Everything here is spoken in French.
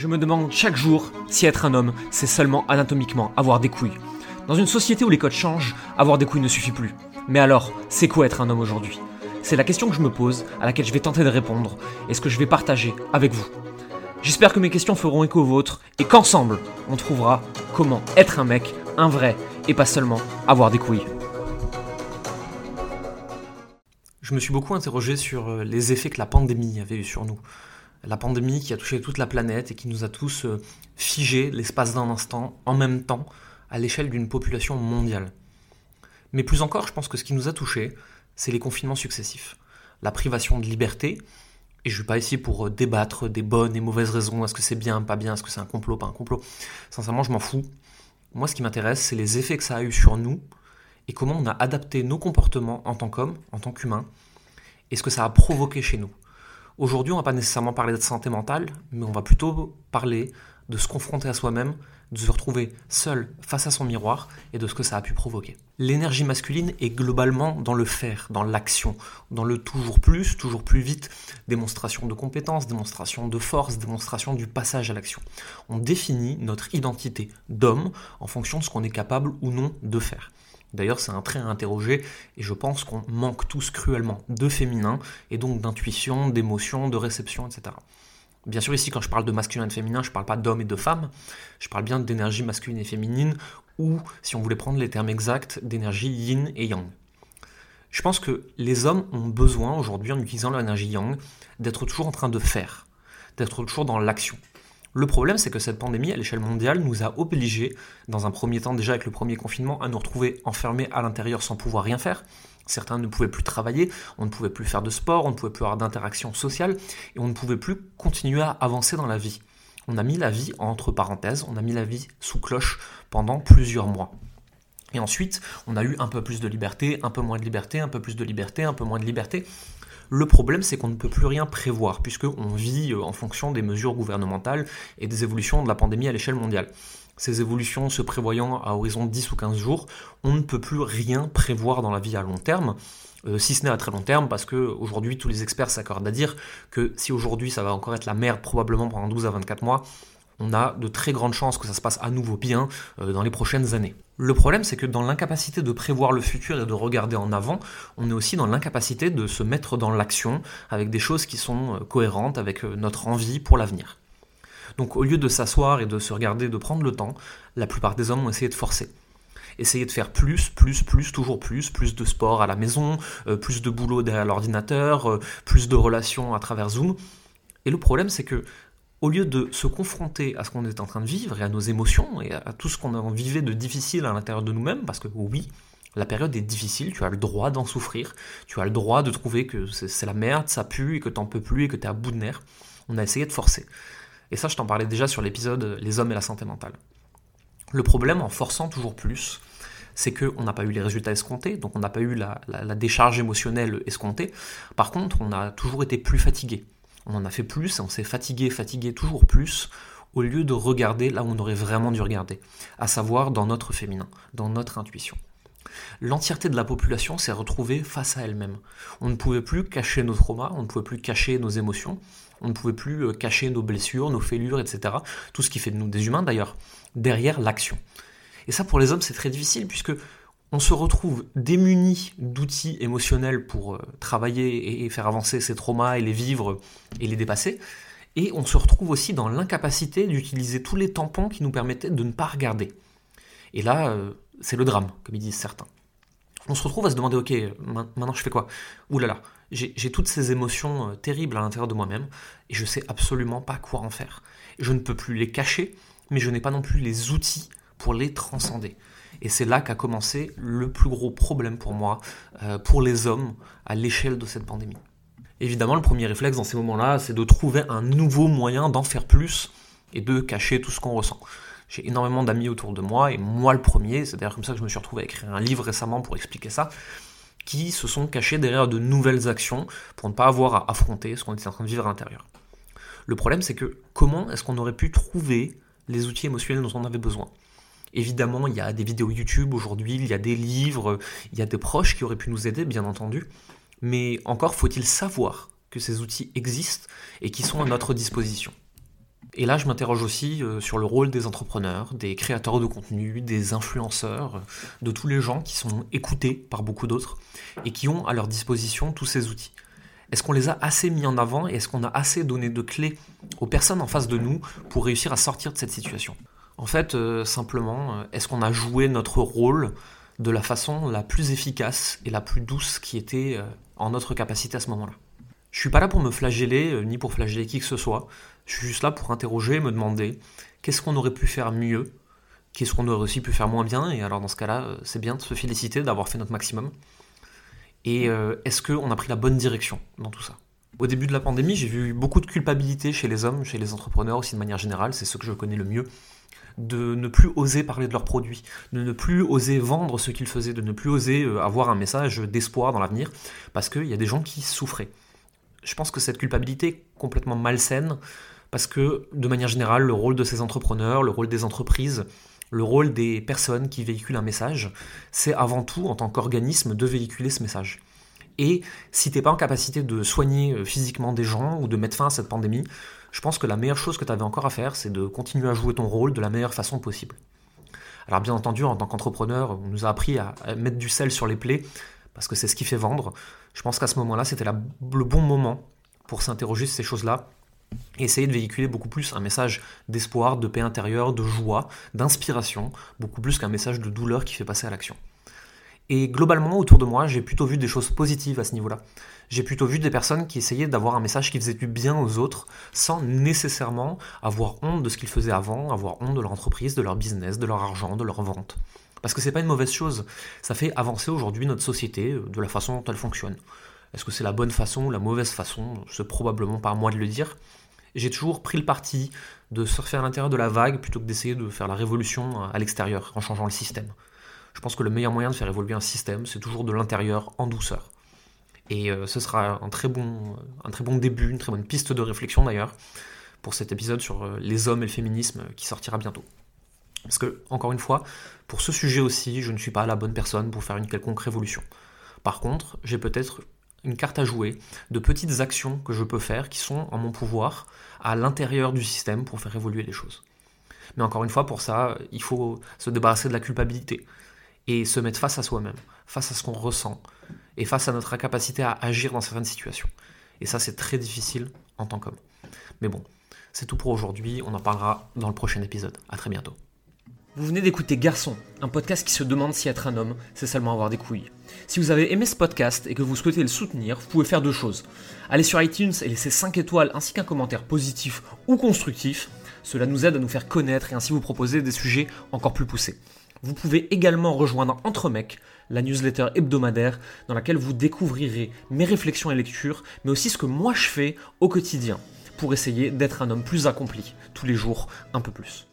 Je me demande chaque jour si être un homme, c'est seulement anatomiquement avoir des couilles. Dans une société où les codes changent, avoir des couilles ne suffit plus. Mais alors, c'est quoi être un homme aujourd'hui? C'est la question que je me pose, à laquelle je vais tenter de répondre, et ce que je vais partager avec vous. J'espère que mes questions feront écho aux vôtres, et qu'ensemble, on trouvera comment être un mec, un vrai, et pas seulement avoir des couilles. Je me suis beaucoup interrogé sur euh, les effets que la pandémie avait eu sur nous. La pandémie qui a touché toute la planète et qui nous a tous euh, figés l'espace d'un instant, en même temps, à l'échelle d'une population mondiale. Mais plus encore, je pense que ce qui nous a touchés, c'est les confinements successifs. La privation de liberté, et je ne suis pas ici pour euh, débattre des bonnes et mauvaises raisons, est-ce que c'est bien, pas bien, est-ce que c'est un complot, pas un complot. Sincèrement, je m'en fous. Moi, ce qui m'intéresse, c'est les effets que ça a eu sur nous, et comment on a adapté nos comportements en tant qu'homme, en tant qu'humain, et ce que ça a provoqué chez nous. Aujourd'hui, on va pas nécessairement parler de santé mentale, mais on va plutôt parler de se confronter à soi-même, de se retrouver seul face à son miroir et de ce que ça a pu provoquer. L'énergie masculine est globalement dans le faire, dans l'action, dans le toujours plus, toujours plus vite, démonstration de compétences, démonstration de force, démonstration du passage à l'action. On définit notre identité d'homme en fonction de ce qu'on est capable ou non de faire. D'ailleurs, c'est un trait à interroger et je pense qu'on manque tous cruellement de féminin et donc d'intuition, d'émotion, de réception, etc. Bien sûr, ici, quand je parle de masculin et de féminin, je ne parle pas d'homme et de femme, je parle bien d'énergie masculine et féminine ou, si on voulait prendre les termes exacts, d'énergie yin et yang. Je pense que les hommes ont besoin aujourd'hui, en utilisant leur énergie yang, d'être toujours en train de faire, d'être toujours dans l'action. Le problème, c'est que cette pandémie, à l'échelle mondiale, nous a obligés, dans un premier temps déjà avec le premier confinement, à nous retrouver enfermés à l'intérieur sans pouvoir rien faire. Certains ne pouvaient plus travailler, on ne pouvait plus faire de sport, on ne pouvait plus avoir d'interaction sociale, et on ne pouvait plus continuer à avancer dans la vie. On a mis la vie entre parenthèses, on a mis la vie sous cloche pendant plusieurs mois. Et ensuite, on a eu un peu plus de liberté, un peu moins de liberté, un peu plus de liberté, un peu moins de liberté. Le problème, c'est qu'on ne peut plus rien prévoir, puisqu'on vit euh, en fonction des mesures gouvernementales et des évolutions de la pandémie à l'échelle mondiale. Ces évolutions se prévoyant à horizon de 10 ou 15 jours, on ne peut plus rien prévoir dans la vie à long terme. Euh, si ce n'est à très long terme, parce que aujourd'hui tous les experts s'accordent à dire que si aujourd'hui ça va encore être la merde probablement pendant 12 à 24 mois, on a de très grandes chances que ça se passe à nouveau bien euh, dans les prochaines années. Le problème, c'est que dans l'incapacité de prévoir le futur et de regarder en avant, on est aussi dans l'incapacité de se mettre dans l'action avec des choses qui sont euh, cohérentes avec euh, notre envie pour l'avenir. Donc au lieu de s'asseoir et de se regarder, de prendre le temps, la plupart des hommes ont essayé de forcer. Essayer de faire plus, plus, plus, toujours plus, plus de sport à la maison, plus de boulot derrière l'ordinateur, plus de relations à travers Zoom. Et le problème, c'est que au lieu de se confronter à ce qu'on est en train de vivre et à nos émotions et à tout ce qu'on vivait de difficile à l'intérieur de nous-mêmes, parce que oui, la période est difficile, tu as le droit d'en souffrir, tu as le droit de trouver que c'est la merde, ça pue et que t'en peux plus et que t'es à bout de nerfs. On a essayé de forcer. Et ça, je t'en parlais déjà sur l'épisode Les hommes et la santé mentale. Le problème en forçant toujours plus, c'est qu'on n'a pas eu les résultats escomptés, donc on n'a pas eu la décharge émotionnelle escomptée. Par contre, on a toujours été plus fatigué on en a fait plus, on s'est fatigué, fatigué toujours plus, au lieu de regarder là où on aurait vraiment dû regarder, à savoir dans notre féminin, dans notre intuition. L'entièreté de la population s'est retrouvée face à elle-même. On ne pouvait plus cacher nos traumas, on ne pouvait plus cacher nos émotions, on ne pouvait plus euh, cacher nos blessures, nos fêlures, etc. Tout ce qui fait de nous des humains d'ailleurs, derrière l'action. Et ça pour les hommes c'est très difficile puisque on se retrouve démuni d'outils émotionnels pour euh, travailler et faire avancer ses traumas et les vivre et les dépasser. Et on se retrouve aussi dans l'incapacité d'utiliser tous les tampons qui nous permettaient de ne pas regarder. Et là, euh, c'est le drame, comme ils disent certains. On se retrouve à se demander, ok, maintenant je fais quoi? Ouh là là, j'ai toutes ces émotions euh, terribles à l'intérieur de moi-même et je sais absolument pas quoi en faire. Je ne peux plus les cacher, mais je n'ai pas non plus les outils pour les transcender. Et c'est là qu'a commencé le plus gros problème pour moi, euh, pour les hommes, à l'échelle de cette pandémie. Évidemment, le premier réflexe dans ces moments-là, c'est de trouver un nouveau moyen d'en faire plus et de cacher tout ce qu'on ressent. J'ai énormément d'amis autour de moi, et moi le premier, c'est d'ailleurs comme ça que je me suis retrouvé à écrire un livre récemment pour expliquer ça, qui se sont cachés derrière de nouvelles actions pour ne pas avoir à affronter ce qu'on était en train de vivre à l'intérieur. Le problème, c'est que comment est-ce qu'on aurait pu trouver les outils émotionnels dont on avait besoin? Évidemment, il y a des vidéos YouTube aujourd'hui, il y a des livres, il y a des proches qui auraient pu nous aider, bien entendu. Mais encore faut-il savoir que ces outils existent et qui sont à notre disposition. Et là, je m'interroge aussi euh, sur le rôle des entrepreneurs, des créateurs de contenu, des influenceurs, de tous les gens qui sont écoutés par beaucoup d'autres et qui ont à leur disposition tous ces outils. Est-ce qu'on les a assez mis en avant et est-ce qu'on a assez donné de clés aux personnes en face de nous pour réussir à sortir de cette situation? En fait, euh, simplement, euh, est-ce qu'on a joué notre rôle de la façon la plus efficace et la plus douce qui était en notre capacité à ce moment-là? Je suis pas là pour me flageller, euh, ni pour flageller qui que ce soit. Je suis juste là pour interroger, me demander qu'est-ce qu'on aurait pu faire mieux, qu'est-ce qu'on aurait aussi pu faire moins bien. Et alors dans ce cas-là, euh, c'est bien de se féliciter d'avoir fait notre maximum. Et euh, est-ce qu'on a pris la bonne direction dans tout ça? Au début de la pandémie, j'ai vu beaucoup de culpabilité chez les hommes, chez les entrepreneurs aussi de manière générale, c'est ceux que je connais le mieux, de ne plus oser parler de leurs produits, de ne plus oser vendre ce qu'ils faisaient, de ne plus oser avoir un message d'espoir dans l'avenir, parce qu'il y a des gens qui souffraient je pense que cette culpabilité est complètement malsaine parce que, de manière générale, le rôle de ces entrepreneurs, le rôle des entreprises, le rôle des personnes qui véhiculent un message, c'est avant tout, en tant qu'organisme, de véhiculer ce message. Et si tu n'es pas en capacité de soigner euh, physiquement des gens ou de mettre fin à cette pandémie, je pense que la meilleure chose que tu avais encore à faire, c'est de continuer à jouer ton rôle de la meilleure façon possible. Alors bien entendu, en tant qu'entrepreneur, on nous a appris à mettre du sel sur les plaies, parce que c'est ce qui fait vendre. Je pense qu'à ce moment-là, c'était le bon moment pour s'interroger sur ces choses-là et essayer de véhiculer beaucoup plus un message d'espoir, de paix intérieure, de joie, d'inspiration, beaucoup plus qu'un message de douleur qui fait passer à l'action. Et globalement, autour de moi, j'ai plutôt vu des choses positives à ce niveau-là. J'ai plutôt vu des personnes qui essayaient d'avoir un message qui faisait du bien aux autres, sans nécessairement avoir honte de ce qu'ils faisaient avant, avoir honte de leur entreprise, de leur business, de leur argent, de leur vente. Parce que c'est pas une mauvaise chose. Ça fait avancer aujourd'hui notre société euh, de la façon dont elle fonctionne. Est-ce que c'est la bonne façon ou la mauvaise façon? C'est probablement pas moi de le dire. J'ai toujours pris le parti de surfer à l'intérieur de la vague plutôt que d'essayer de faire la révolution à l'extérieur en changeant le système. Je pense que le meilleur moyen de faire évoluer un système, c'est toujours de l'intérieur en douceur. Et euh, ce sera un très, bon, un très bon début, une très bonne piste de réflexion d'ailleurs, pour cet épisode sur euh, les hommes et le féminisme qui sortira bientôt. Parce que, encore une fois, pour ce sujet aussi, je ne suis pas la bonne personne pour faire une quelconque révolution. Par contre, j'ai peut-être une carte à jouer de petites actions que je peux faire qui sont en mon pouvoir à l'intérieur du système pour faire évoluer les choses. Mais encore une fois, pour ça, il faut se débarrasser de la culpabilité et se mettre face à soi-même, face à ce qu'on ressent et face à notre incapacité à agir dans certaines situations. Et ça, c'est très difficile en tant qu'homme. Mais bon, c'est tout pour aujourd'hui. On en parlera dans le prochain épisode. À très bientôt. Vous venez d'écouter Garçon, un podcast qui se demande si être un homme, c'est seulement avoir des couilles. Si vous avez aimé ce podcast et que vous souhaitez le soutenir, vous pouvez faire deux choses. Allez sur iTunes et laisser 5 étoiles ainsi qu'un commentaire positif ou constructif. Cela nous aide à nous faire connaître et ainsi vous proposer des sujets encore plus poussés. Vous pouvez également rejoindre Entre Mecs, la newsletter hebdomadaire dans laquelle vous découvrirez mes réflexions et lectures, mais aussi ce que moi je fais au quotidien pour essayer d'être un homme plus accompli, tous les jours un peu plus.